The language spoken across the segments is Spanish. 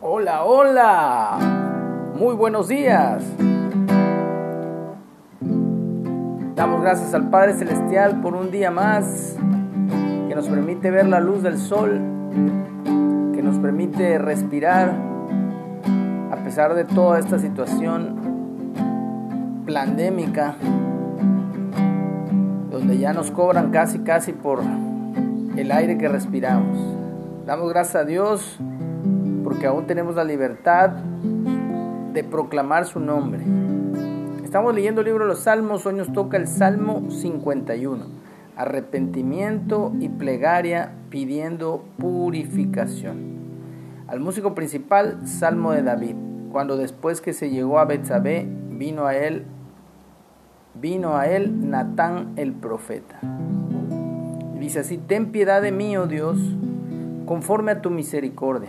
Hola, hola. Muy buenos días. Damos gracias al Padre Celestial por un día más que nos permite ver la luz del sol, que nos permite respirar a pesar de toda esta situación pandémica, donde ya nos cobran casi, casi por el aire que respiramos. Damos gracias a Dios porque aún tenemos la libertad de proclamar su nombre. Estamos leyendo el libro de los Salmos, hoy nos toca el Salmo 51, arrepentimiento y plegaria pidiendo purificación. Al músico principal, Salmo de David, cuando después que se llegó a Betsabé, vino a él vino a él Natán el profeta. dice así, ten piedad de mí, oh Dios, conforme a tu misericordia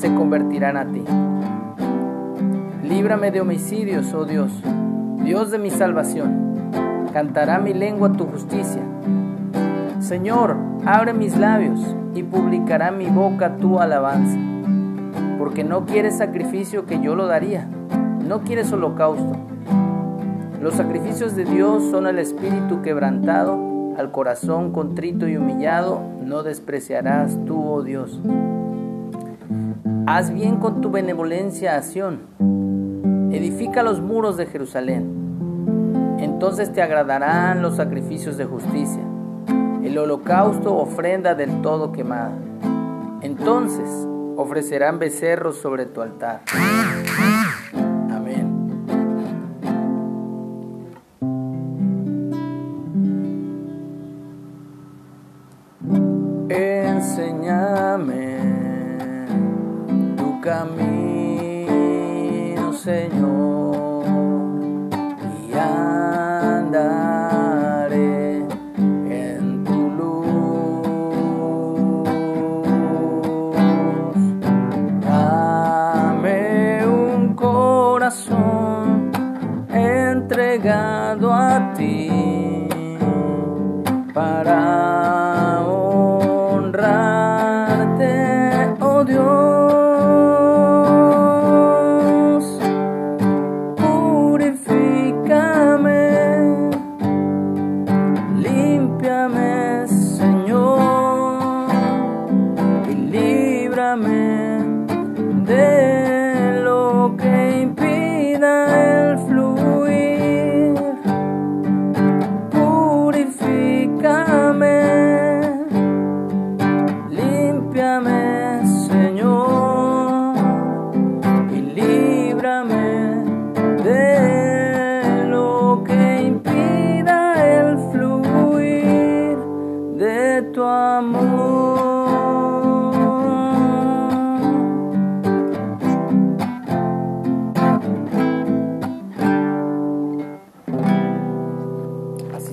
se convertirán a ti. Líbrame de homicidios, oh Dios, Dios de mi salvación. Cantará mi lengua tu justicia. Señor, abre mis labios y publicará mi boca tu alabanza. Porque no quieres sacrificio que yo lo daría, no quieres holocausto. Los sacrificios de Dios son el espíritu quebrantado, al corazón contrito y humillado, no despreciarás tú, oh Dios. Haz bien con tu benevolencia a Sión. Edifica los muros de Jerusalén. Entonces te agradarán los sacrificios de justicia, el holocausto ofrenda del todo quemada. Entonces ofrecerán becerros sobre tu altar. Amén. Enséñame camino, Señor, y andaré en tu luz. Dame un corazón entregado a ti de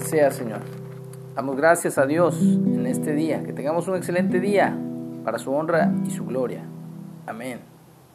sea, Señor. Damos gracias a Dios en este día. Que tengamos un excelente día para su honra y su gloria. Amén.